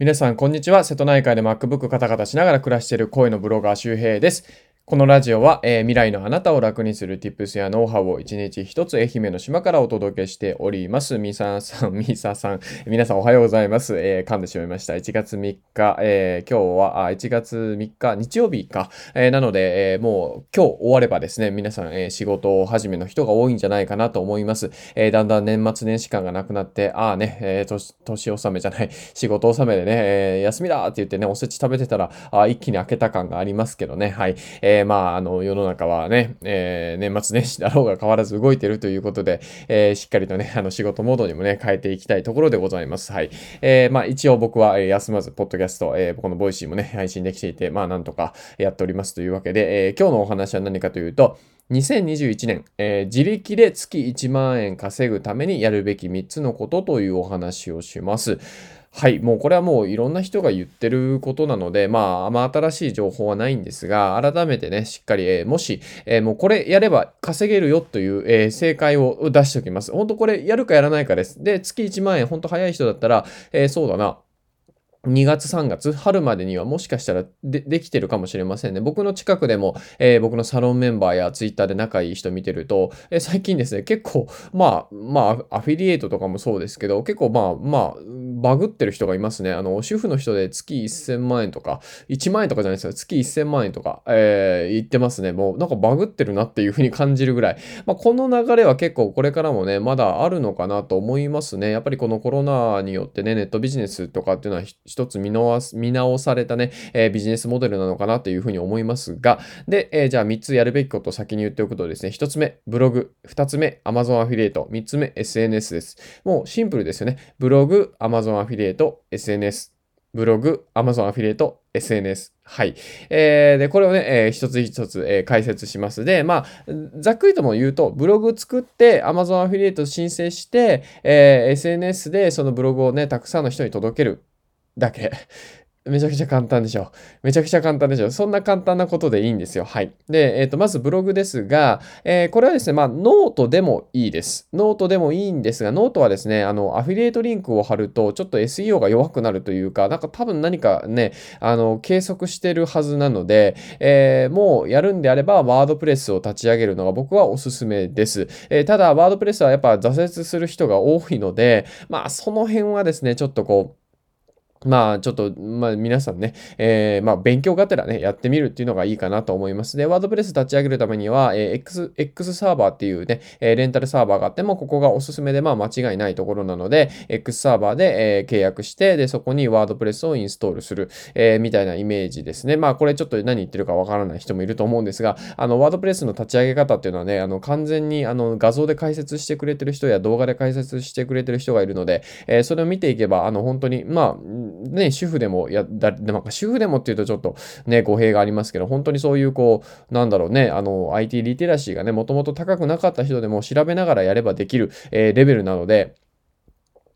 皆さん、こんにちは。瀬戸内海で MacBook カタカタしながら暮らしている声のブロガー周平です。このラジオは、えー、未来のあなたを楽にする Tips やノウハウを一日一つ愛媛の島からお届けしております。みささん、みささん、皆さんおはようございます。えー、噛んでしまいました。1月3日、えー、今日はあ1月3日、日曜日か。え、なので、え、もう今日終わればですね、皆さん、え、仕事を始めの人が多いんじゃないかなと思います。え、だんだん年末年始間がなくなって、ああね、え、年、年納めじゃない、仕事納めでね、え、休みだって言ってね、おせち食べてたら、あ一気に開けた感がありますけどね。はい。えー、まあ、あの、世の中はね、えー、年末年始だろうが変わらず動いてるということで、えー、しっかりとね、あの仕事モードにもね、変えていきたいところでございます。はい。えー、まあ一応僕は、え、休まず、ポッドキャスト、えー、この Voicy もね、配信できていて、まあなんとかやっておりますというわけで、え、今日のお話は何かというと、2021年、えー、自力で月1万円稼ぐためにやるべき3つのことというお話をします。はい、もうこれはもういろんな人が言ってることなので、まあ、あんま新しい情報はないんですが、改めてね、しっかり、えー、もし、えー、もうこれやれば稼げるよという、えー、正解を出しておきます。本当これやるかやらないかです。で、月1万円、本当早い人だったら、え、そうだな。2月3月、春までにはもしかしたらでできてるかもしれませんね。僕の近くでも、えー、僕のサロンメンバーやツイッターで仲いい人見てると、えー、最近ですね、結構、まあ、まあ、アフィリエイトとかもそうですけど、結構まあ、まあ、バグってる人がいますね。あの、主婦の人で月1000万円とか、1万円とかじゃないですよ。月1000万円とか、えー、言ってますね。もうなんかバグってるなっていうふうに感じるぐらい。まあ、この流れは結構これからもね、まだあるのかなと思いますね。やっぱりこのコロナによってね、ネットビジネスとかっていうのは一つ見直見直されたね、えー、ビジネスモデルなのかなというふうに思いますが、で、えー、じゃあ3つやるべきことを先に言っておくとですね、1つ目、ブログ。2つ目、Amazon アフィリエイト。3つ目、SNS です。もうシンプルですよね。ブログ、Amazon アフィリエイト、SNS。ブログ、Amazon アフィリエイト、SNS。はい。えー、で、これをね、えー、一つ一つ、えー、解説します。で、まあ、ざっくりとも言うと、ブログ作って、Amazon アフィリエイト申請して、えー、SNS でそのブログをね、たくさんの人に届けるだけ。めちゃくちゃ簡単でしょ。めちゃくちゃ簡単でしょ。そんな簡単なことでいいんですよ。はい。で、えっ、ー、と、まずブログですが、えー、これはですね、まあ、ノートでもいいです。ノートでもいいんですが、ノートはですね、あの、アフィリエイトリンクを貼ると、ちょっと SEO が弱くなるというか、なんか多分何かね、あの、計測してるはずなので、えー、もうやるんであれば、 WordPress を立ち上げるのが僕はおすすめです。えただ、 WordPress はやっぱ挫折する人が多いので、まあ、その辺はですね、ちょっとこう、まあ、ちょっと、まあ、皆さんね、えー、まあ、勉強がてらね、やってみるっていうのがいいかなと思います。で、ワードプレス立ち上げるためには、えー、X、X サーバーっていうね、えー、レンタルサーバーがあっても、ここがおすすめで、まあ、間違いないところなので、X サーバーで、えー、契約して、で、そこにワードプレスをインストールする、えー、みたいなイメージですね。まあ、これちょっと何言ってるかわからない人もいると思うんですが、あの、ワードプレスの立ち上げ方っていうのはね、あの、完全に、あの、画像で解説してくれてる人や動画で解説してくれてる人がいるので、えー、それを見ていけば、あの、本当に、まあ、ね、主婦でもや、だ、なんか主婦でもっていうとちょっとね、語弊がありますけど、本当にそういうこう、なんだろうね、あの、IT リテラシーがね、もともと高くなかった人でも調べながらやればできる、えー、レベルなので、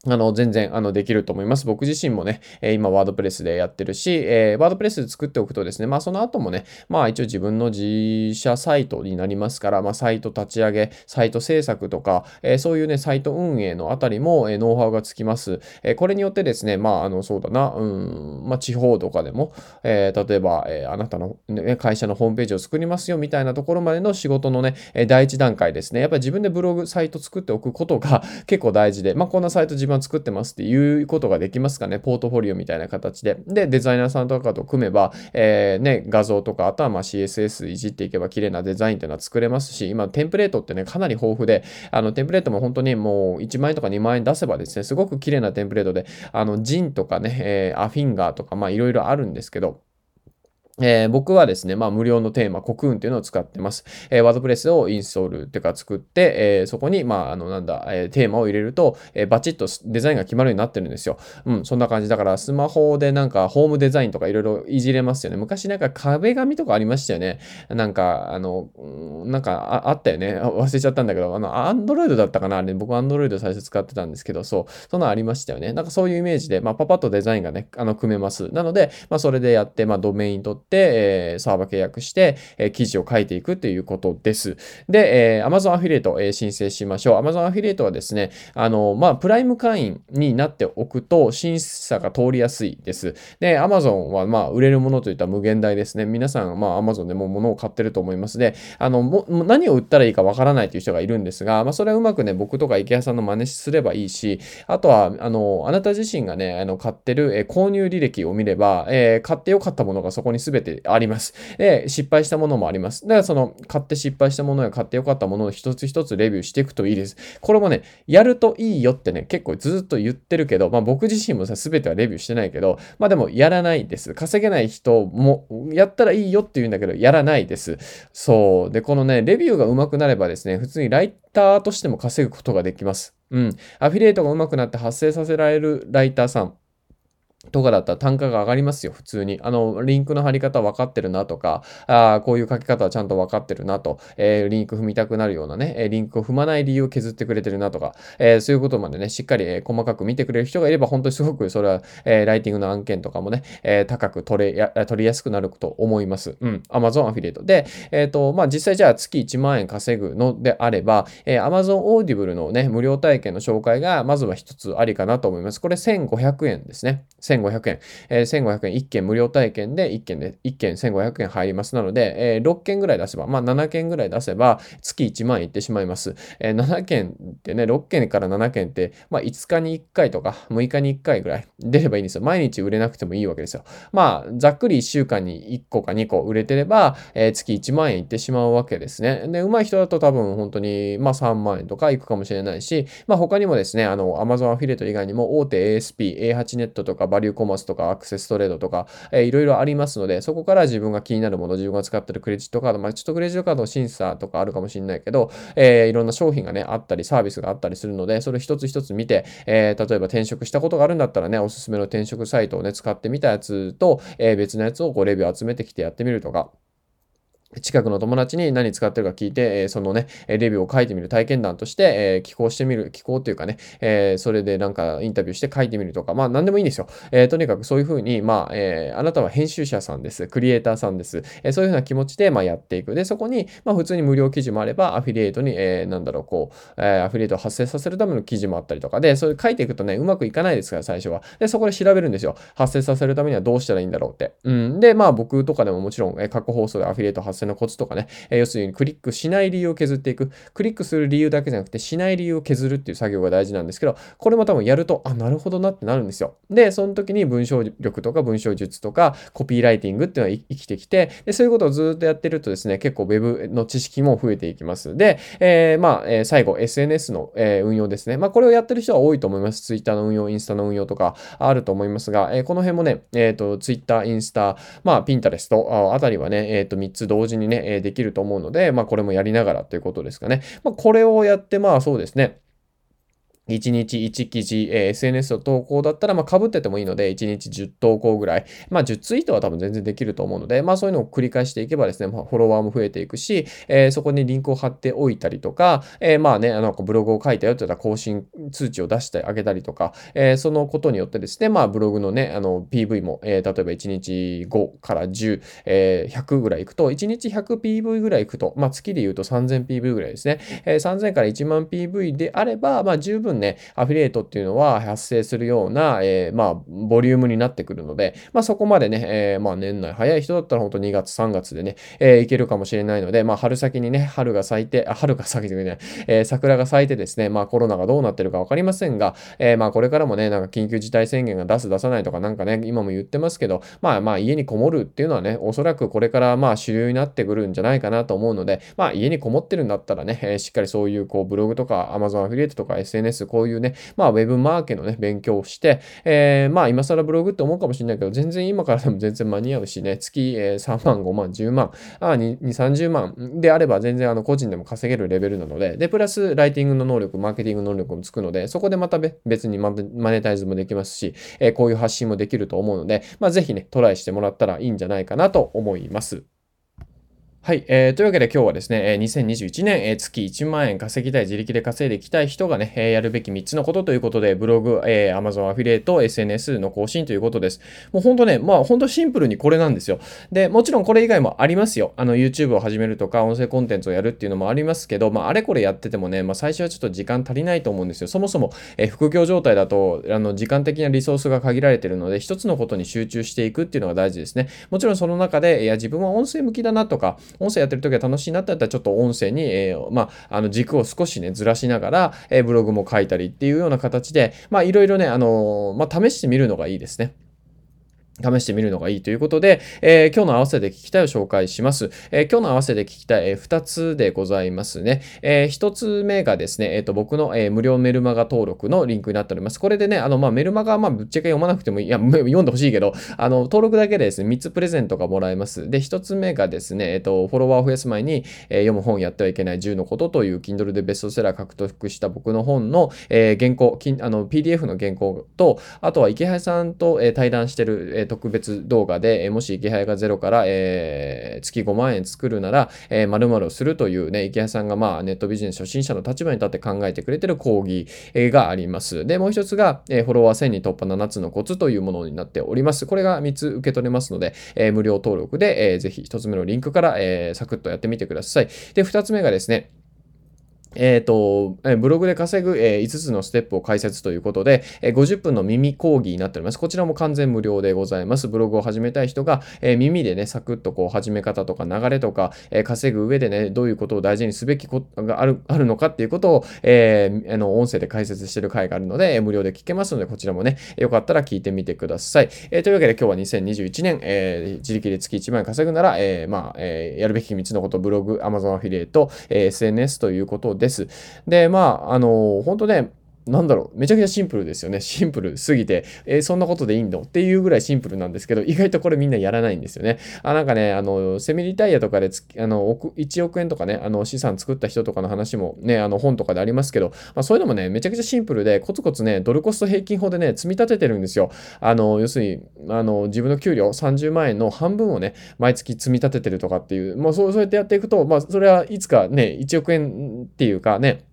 あの、全然、あの、できると思います。僕自身もね、え今、ワードプレスでやってるし、えー、ワードプレスで作っておくとですね、まあ、その後もね、まあ、一応自分の自社サイトになりますから、まあ、サイト立ち上げ、サイト制作とか、えー、そういうね、サイト運営のあたりも、えー、ノウハウがつきます。えこれによってですね、まあ、あの、そうだな、うん、まあ、地方とかでも、え例えば、えあなたの、ね、会社のホームページを作りますよ、みたいなところまでの仕事のね、え第一段階ですね。やっぱり自分でブログ、サイト作っておくことが結構大事で、まあ、こんなサイト自分は作ってますっていうことができますかね？ポートフォリオみたいな形で。で、デザイナーさんとかと組めば、えー、ね、画像とか、あとはま CSS いじっていけば綺麗なデザインっていうのは作れますし、今、テンプレートってね、かなり豊富で、あの、テンプレートも本当にもう1万円とか2万円出せばですね、すごく綺麗なテンプレートで、あの、ジンとかね、えー、アフィンガーとか、まあ、いろいろあるんですけど、えー、僕はですね、まあ、無料のテーマ、コクーンっていうのを使ってます。えー、ワードプレスをインストールっていうか作って、えー、そこに、まあ、あの、なんだ、えテーマを入れると、えバチッとデザインが決まるようになってるんですよ。うん、そんな感じ。だから、スマホでなんか、ホームデザインとかいろいろいじれますよね。昔なんか壁紙とかありましたよね。なんか、あの、なんかあ、あったよね。忘れちゃったんだけど、あの、アンドロイドだったかなあれ、僕アンドロイド最初使ってたんですけど、そう、そんなのありましたよね。なんかそういうイメージで、まあ、パパッとデザインがね、あの、組めます。なので、まあ、それでやって、まあ、ドメイン取、って、えーサーバー契約して、えー記事を書いていくということです。で、えー Amazon アフィリエイト、えー申請しましょう。Amazon アフィリエイトはですね、あの、まあ、プライム会員になっておくと審査が通りやすいです。で、Amazon はまあ、売れるものといったら無限大ですね。皆さん、まあ、Amazon でも物を買ってると思いますで、あの、もも何を売ったらいいかわからないという人がいるんですが、まあ、それはうまくね、僕とか池谷さんの真似すればいいし、あとは、あの、あなた自身がね、あの、買ってる、えー購入履歴を見れば、えー買ってよかったものがそこに全てあります。で、失敗したものもあります。だから、その、買って失敗したものや買ってよかったものを一つ一つレビューしていくといいです。これもね、やるといいよってね、結構ずっと言ってるけど、まあ僕自身もさ、全てはレビューしてないけど、まあでもやらないです。稼げない人も、やったらいいよって言うんだけど、やらないです。そう。で、このね、レビューが上手くなればですね、普通にライターとしても稼ぐことができます。うん。アフィリエイトが上手くなって発生させられるライターさん。とかだったら単価が上がりますよ、普通に。あの、リンクの貼り方分かってるなとか、あーこういう書き方はちゃんと分かってるなと、えーリンク踏みたくなるようなね、えリンクを踏まない理由を削ってくれてるなとか、えーそういうことまでね、しっかり、え細かく見てくれる人がいれば、本当にすごくそれは、えーライティングの案件とかもね、え高く取れや、取りやすくなると思います。うん。Amazon アフィリエイト。で、えっ、と、まあ、実際じゃあ月1万円稼ぐのであれば、え Amazon Audible のね、無料体験の紹介が、まずは一つありかなと思います。これ1500円ですね。1500円。えー1500円1件無料体験で1件で、1件1500円入ります。なので、えー6件ぐらい出せば、まあ7件ぐらい出せば、月1万円いってしまいます。えー7件ってね、6件から7件って、まあ5日に1回とか6日に1回ぐらい出ればいいんですよ。毎日売れなくてもいいわけですよ。まあ、ざっくり1週間に1個か2個売れてれば、えー月1万円いってしまうわけですね。で、上手い人だと多分本当に、まあ3万円とかいくかもしれないし、まあ他にもですね、あの、Amazon アフィリエイト以外にも大手 ASP、A8 ネットとかバリューコマースとかアクセストレードとか、えーいろいろありますので、そこから自分が気になるもの、自分が使ってるクレジットカード、まあちょっとクレジットカードの審査とかあるかもしれないけど、えーいろんな商品がね、あったり、サービスがあったりするので、それ一つ一つ見て、えー例えば転職したことがあるんだったらね、おすすめの転職サイトをね、使ってみたやつと、えー別のやつをこうレビュー集めてきてやってみるとか、近くの友達に何使ってるか聞いて、えそのね、レビューを書いてみる体験談として、え寄稿してみる、寄稿っていうかね、えそれでなんかインタビューして書いてみるとか、まあ何でもいいんですよ。えとにかくそういうふうに、まあ、えあなたは編集者さんです。クリエイターさんです。えそういうふうな気持ちで、ま、やっていく。で、そこに、まあ普通に無料記事もあれば、アフィリエイトに、えなんだろう、こう、えアフィリエイトを発生させるための記事もあったりとかで、それ書いていくとね、うまくいかないですから、最初は。で、そこで調べるんですよ。発生させるためにはどうしたらいいんだろうって。うん。で、まあ僕とかでももちろん、え過去放送でアフィリエイト発生のコツとかね、えー要するにクリックしない理由を削っていく。クリックする理由だけじゃなくて、しない理由を削るっていう作業が大事なんですけど、これも多分やると、あ、なるほどなってなるんですよ。で、その時に文章力とか文章術とか、コピーライティングっていうのは生きてきて、で、そういうことをずっとやってるとですね、結構 Web の知識も増えていきます。で、えーまあ、えー最後、SNS の、え運用ですね。まあ、これをやってる人は多いと思います。Twitter の運用、インスタの運用とかあると思いますが、えこの辺もね、えっ、と、Twitter、インスタ、まあ、Pinterest ああたりはね、えっ、と、3つ同時にね、えできると思うので、まあ、これもやりながらということですかね。まあ、これをやって、まあ、そうですね。1日1記事、えー SNS の投稿だったら、まあ、被っててもいいので、1日10投稿ぐらい。まあ、10ツイートは多分全然できると思うので、まあ、そういうのを繰り返していけばですね、まあ、フォロワーも増えていくし、えーそこにリンクを貼っておいたりとか、えーまあね、あの、ブログを書いたよって言ったら更新通知を出してあげたりとか、えーそのことによってですね、まあ、ブログのね、あの、PV も、えー例えば1日5から10、えー100ぐらいいくと、1日 100PV ぐらいいくと、まあ、月で言うと 3000PV ぐらいですね。えー3000から1万 PV であれば、まあ、十分ね、アフィリエイトっていうのは発生するような、えーまあ、ボリュームになってくるので、まあ、そこまでね、えーまあ、年内早い人だったら本当2月、3月でね、えーいけるかもしれないので、まあ、春先にね、春が咲いて、あ、春が咲いてくれない、えー桜が咲いてですね、まあ、コロナがどうなってるかわかりませんが、えーまあ、これからもね、なんか緊急事態宣言が出す出さないとかなんかね、今も言ってますけど、まあまあ、家にこもるっていうのはね、おそらくこれからまあ主流になってくるんじゃないかなと思うので、まあ、家にこもってるんだったらね、えーしっかりそういうこうブログとか Amazon アフィリエイトとか SNS、こういうね、まあ、ウェブマーケのね、勉強をして、えーまあ、今更ブログって思うかもしれないけど、全然今からでも全然間に合うしね、月、え3万、5万、10万、あ2、30万であれば全然あの個人でも稼げるレベルなので、で、プラスライティングの能力、マーケティング能力もつくので、そこでまた別にマネマネタイズもできますし、えーこういう発信もできると思うので、まあ、ぜひね、トライしてもらったらいいんじゃないかなと思います。はい、えー。というわけで今日はですね、2021年、月1万円稼ぎたい、自力で稼いでいきたい人がね、やるべき3つのことということで、ブログ、えー、Amazon アフィリエイト、SNS の更新ということです。もう本当ね、まあ本当シンプルにこれなんですよ。で、もちろんこれ以外もありますよ。あの YouTube を始めるとか、音声コンテンツをやるっていうのもありますけど、まああれこれやっててもね、まあ最初はちょっと時間足りないと思うんですよ。そもそも、えー、副業状態だと、あの時間的なリソースが限られてるので、一つのことに集中していくっていうのが大事ですね。もちろんその中で、いや自分は音声向きだなとか、音声やってる時は楽しいなってったらちょっと音声に、えー、まあ、あの軸を少しね、ずらしながら、えー、ブログも書いたりっていうような形で、まあ、いろいろね、あの、まあ、試してみるのがいいですね。試してみるのがいいということで、えー、今日の合わせて聞きたいを紹介します。えー、今日の合わせて聞きたい、えー、2つでございますね。えー、1つ目がですね、えーと、僕の、えー、無料メルマガ登録のリンクになっております。これでね、あの、まあ、メルマガはまあぶっちゃけ読まなくてもいい、いや、読んでほしいけど、あの、登録だけでですね、3つプレゼントがもらえます。で、1つ目がですね、えっ、と、フォロワーを増やす前に、えー、読む本やってはいけない10のことという Kindle でベストセラー獲得した僕の本の、えー、原稿、あの、PDF の原稿と、あとは池原さんと、えー、対談してる、えー、特別動画で、えもし池早がゼロから、え、月5万円作るなら、えー、〇〇をするというね、池早さんがまあネットビジネス初心者の立場に立って考えてくれてる講義、があります。で、もう一つが、え、フォロワー1000に突破7つのコツというものになっております。これが3つ受け取れますので、え、無料登録で、えー、ぜひ1つ目のリンクから、え、サクッとやってみてください。で、2つ目がですね、えっ、と、ブログで稼ぐ、えー、5つのステップを解説ということで、えー、50分の耳講義になっております。こちらも完全無料でございます。ブログを始めたい人が、え、耳でね、サクッとこう始め方とか流れとか、え、稼ぐ上でね、どういうことを大事にすべきことがあるあるのかっていうことを、えー、あの音声で解説してる回があるので、無料で聞けますので、こちらもね、よかったら聞いてみてください。えー、というわけで今日は2021年、えー、自力で月1万円稼ぐなら、えー、まあ、えー、やるべき3つのこと、ブログ、Amazon アフィリエイト、えー、SNS ということでです。で、まあ、あの、本当ね、なんだろう、めちゃくちゃシンプルですよね。シンプルすぎて、えー、そんなことでいいの？っていうぐらいシンプルなんですけど、意外とこれみんなやらないんですよね。あ、なんかね、あの、セミリタイヤとかであの、1億円とかね、あの、資産作った人とかの話もね、あの、本とかでありますけど、まあ、そういうのもね、めちゃくちゃシンプルで、コツコツね、ドルコスト平均法でね、積み立ててるんですよ。あの、要するに、あの、自分の給料30万円の半分をね、毎月積み立ててるとかっていう、もうそうそうやってやっていくと、まあ、それはいつかね、1億円っていうかね、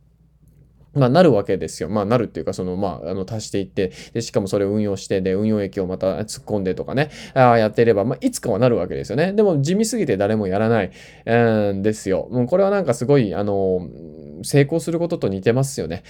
まあ、なるわけですよ。まあ、なるっていうか、その、まあ、あの、足していって、で、しかもそれを運用して、で、運用益をまた突っ込んでとかね、あやっていれば、まあ、いつかはなるわけですよね。でも、地味すぎて誰もやらない、うんですよ。もう、これはなんかすごい、あの、成功することと似てますよね。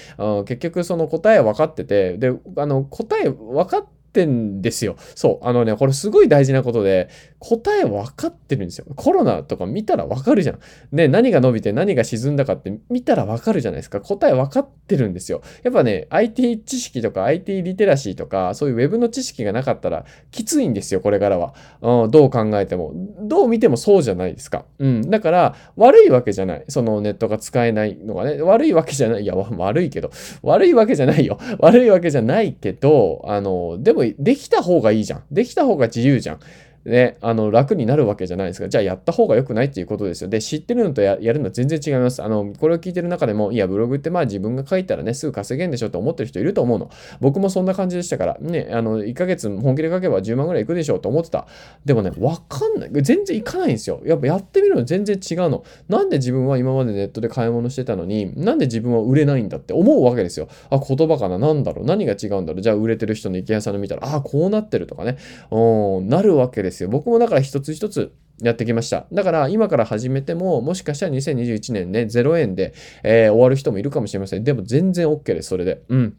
結局、その答え分かってて、で、あの、答え分かってんですよ。そう。あのね、これすごい大事なことで、答え分かってるんですよ。コロナとか見たら分かるじゃん。ね、何が伸びて何が沈んだかって見たら分かるじゃないですか。答え分かってるんですよ。やっぱね、IT 知識とか IT リテラシーとか、そういう Web の知識がなかったらきついんですよ、これからは。うん、どう考えても。どう見てもそうじゃないですか。うん。だから、悪いわけじゃない。そのネットが使えないのがね、悪いわけじゃない。いや、悪いけど、悪いわけじゃないよ。悪いわけじゃないけど、あの、でも、できた方がいいじゃん。できた方が自由じゃん。ね、あの、楽になるわけじゃないですか。じゃあやった方が良くないっていうことですよ。で、知ってるのとやるのは全然違います。あの、これを聞いてる中でも、いや、ブログってまあ自分が書いたらね、すぐ稼げんでしょって思ってる人いると思うの。僕もそんな感じでしたから、ね、あの、1ヶ月本気で書けば10万ぐらいいくでしょうと思ってた。でもね、わかんない。全然いかないんですよ。やっぱやってみるの全然違うの。なんで自分は今までネットで買い物してたのに、なんで自分は売れないんだって思うわけですよ。あ、言葉かな？なんだろう？何が違うんだろう？じゃあ売れてる人の池谷さんの見たら、あ、こうなってるとかね。うん、なるわけですですよ。僕もだから一つ一つやってきました。だから今から始めても、もしかしたら2021年ね、0円で、えー、終わる人もいるかもしれません。でも全然 OK です、それで。うん。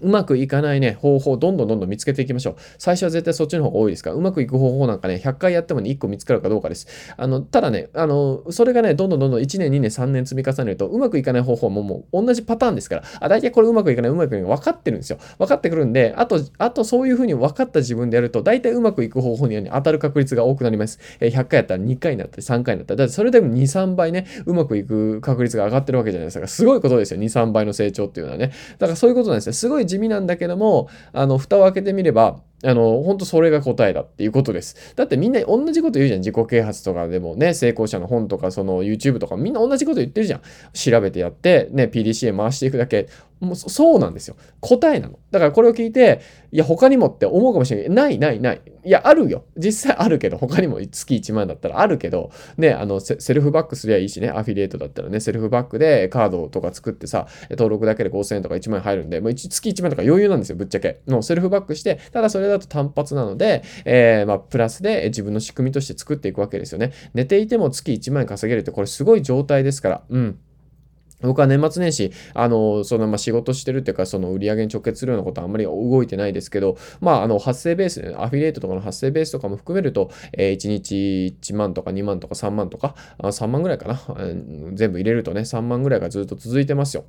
うまくいかないね、方法、どんどんどんどん見つけていきましょう。最初は絶対そっちの方が多いですから、うまくいく方法なんかね、100回やってもね、1個見つかるかどうかです。あの、ただね、あの、それがね、どんどんどんどん1年、2年、3年積み重ねると、うまくいかない方法ももう同じパターンですから、あ、大体これうまくいかない、うまくいかない、分かってるんですよ。分かってくるんで、あと、あとそういうふうに分かった自分でやると、大体うまくいく方法に当たる確率が多くなります。え100回やったら2回になったり3回になったり、だってそれでも2、3倍ね、うまくいく確率が上がってるわけじゃないですか。すごいことですよ、2、3倍の成長っていうのはね。だからそういうことなんですよ。すごい地味なんだけども、も、あの、蓋を開けてみれば、あの、本当それが答えだっていうことです。だってみんな同じこと言うじゃん。自己啓発とかでもね、成功者の本とか、その YouTube とかみんな同じこと言ってるじゃん。調べてやって、ね、PDCA 回していくだけ。もうそうなんですよ。答えなの。だからこれを聞いて、いや、他にもって思うかもしれない。ない、ない、ない。いや、あるよ。実際あるけど、他にも月1万だったらあるけど、ね、あの、セルフバックすりゃいいしね、アフィリエイトだったらね、セルフバックでカードとか作ってさ、登録だけで5000円とか1万円入るんで、もう月1万とか余裕なんですよ、ぶっちゃけ。もうセルフバックして、ただそれだと単発なので、えー、まあ、プラスで自分の仕組みとして作っていくわけですよね。寝ていても月1万円稼げるって、これすごい状態ですから。うん。僕は年末年始、あの、その、ま、仕事してるっていうか、その売り上げに直結するようなことはあんまり動いてないですけど、まあ、あの、発生ベース、アフィリエイトとかの発生ベースとかも含めると、えー、1日1万とか2万とか3万とか、あ3万ぐらいかな、うん全部入れるとね、3万ぐらいがずっと続いてますよ。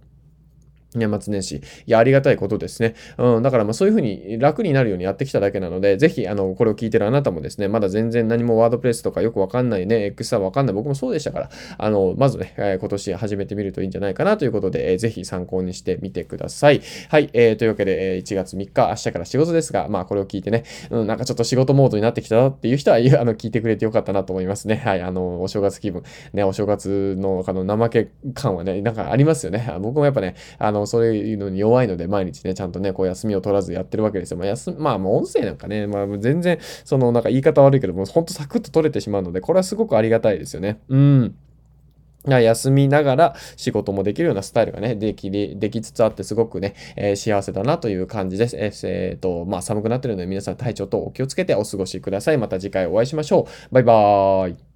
年末年始。いや、ありがたいことですね。うん、だからまあそういうふうに楽になるようにやってきただけなので、ぜひ、あの、これを聞いてるあなたもですね、まだ全然何もワードプレスとかよくわかんないね、X はわかんない。僕もそうでしたから、あの、まずね、え、今年始めてみるといいんじゃないかなということで、えー、ぜひ参考にしてみてください。はい、えー、というわけで、え、1月3日、明日から仕事ですが、まあこれを聞いてね、うん、なんかちょっと仕事モードになってきたっていう人は、あの、聞いてくれてよかったなと思いますね。はい、あの、お正月気分、ね、お正月の、あの、怠け感はね、なんかありますよね。僕もやっぱね、あの、そういうのに弱いので、毎日ね、ちゃんとね、こう休みを取らずやってるわけですよ。まあ、休まあ、もう音声なんかね、まあ、全然、その、なんか言い方悪いけどもう、ほんとサクッと取れてしまうので、これはすごくありがたいですよね。うん。休みながら仕事もできるようなスタイルがね、でき、できつつあってすごくね、えー、幸せだなという感じです。えー、えー、と、まあ寒くなってるので皆さん体調とお気をつけてお過ごしください。また次回お会いしましょう。バイバーイ。